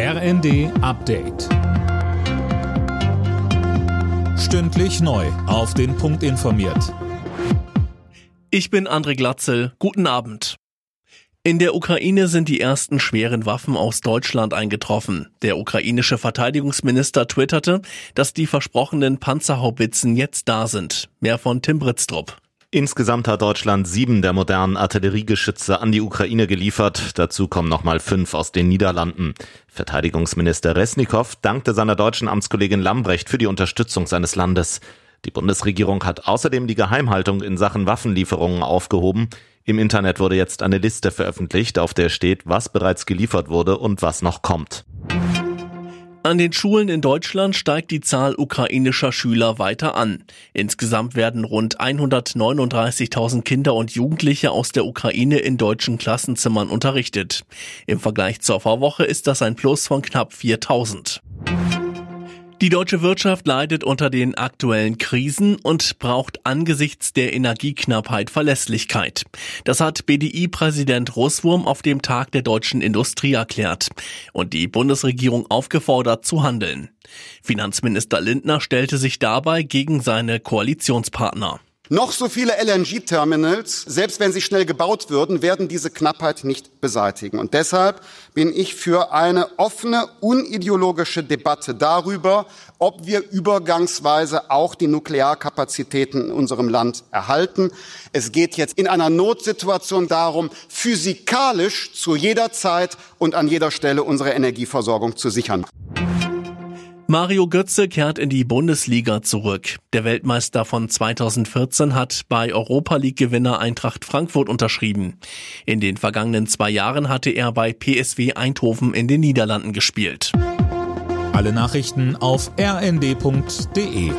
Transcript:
RND Update. Stündlich neu. Auf den Punkt informiert. Ich bin André Glatzel. Guten Abend. In der Ukraine sind die ersten schweren Waffen aus Deutschland eingetroffen. Der ukrainische Verteidigungsminister twitterte, dass die versprochenen Panzerhaubitzen jetzt da sind. Mehr von Tim Britztrup. Insgesamt hat Deutschland sieben der modernen Artilleriegeschütze an die Ukraine geliefert. Dazu kommen nochmal fünf aus den Niederlanden. Verteidigungsminister Resnikow dankte seiner deutschen Amtskollegin Lambrecht für die Unterstützung seines Landes. Die Bundesregierung hat außerdem die Geheimhaltung in Sachen Waffenlieferungen aufgehoben. Im Internet wurde jetzt eine Liste veröffentlicht, auf der steht, was bereits geliefert wurde und was noch kommt. An den Schulen in Deutschland steigt die Zahl ukrainischer Schüler weiter an. Insgesamt werden rund 139.000 Kinder und Jugendliche aus der Ukraine in deutschen Klassenzimmern unterrichtet. Im Vergleich zur Vorwoche ist das ein Plus von knapp 4.000. Die deutsche Wirtschaft leidet unter den aktuellen Krisen und braucht angesichts der Energieknappheit Verlässlichkeit. Das hat BDI-Präsident Russwurm auf dem Tag der deutschen Industrie erklärt und die Bundesregierung aufgefordert zu handeln. Finanzminister Lindner stellte sich dabei gegen seine Koalitionspartner. Noch so viele LNG-Terminals, selbst wenn sie schnell gebaut würden, werden diese Knappheit nicht beseitigen. Und deshalb bin ich für eine offene, unideologische Debatte darüber, ob wir übergangsweise auch die Nuklearkapazitäten in unserem Land erhalten. Es geht jetzt in einer Notsituation darum, physikalisch zu jeder Zeit und an jeder Stelle unsere Energieversorgung zu sichern. Mario Götze kehrt in die Bundesliga zurück. Der Weltmeister von 2014 hat bei Europa League-Gewinner Eintracht Frankfurt unterschrieben. In den vergangenen zwei Jahren hatte er bei PSW Eindhoven in den Niederlanden gespielt. Alle Nachrichten auf rnd.de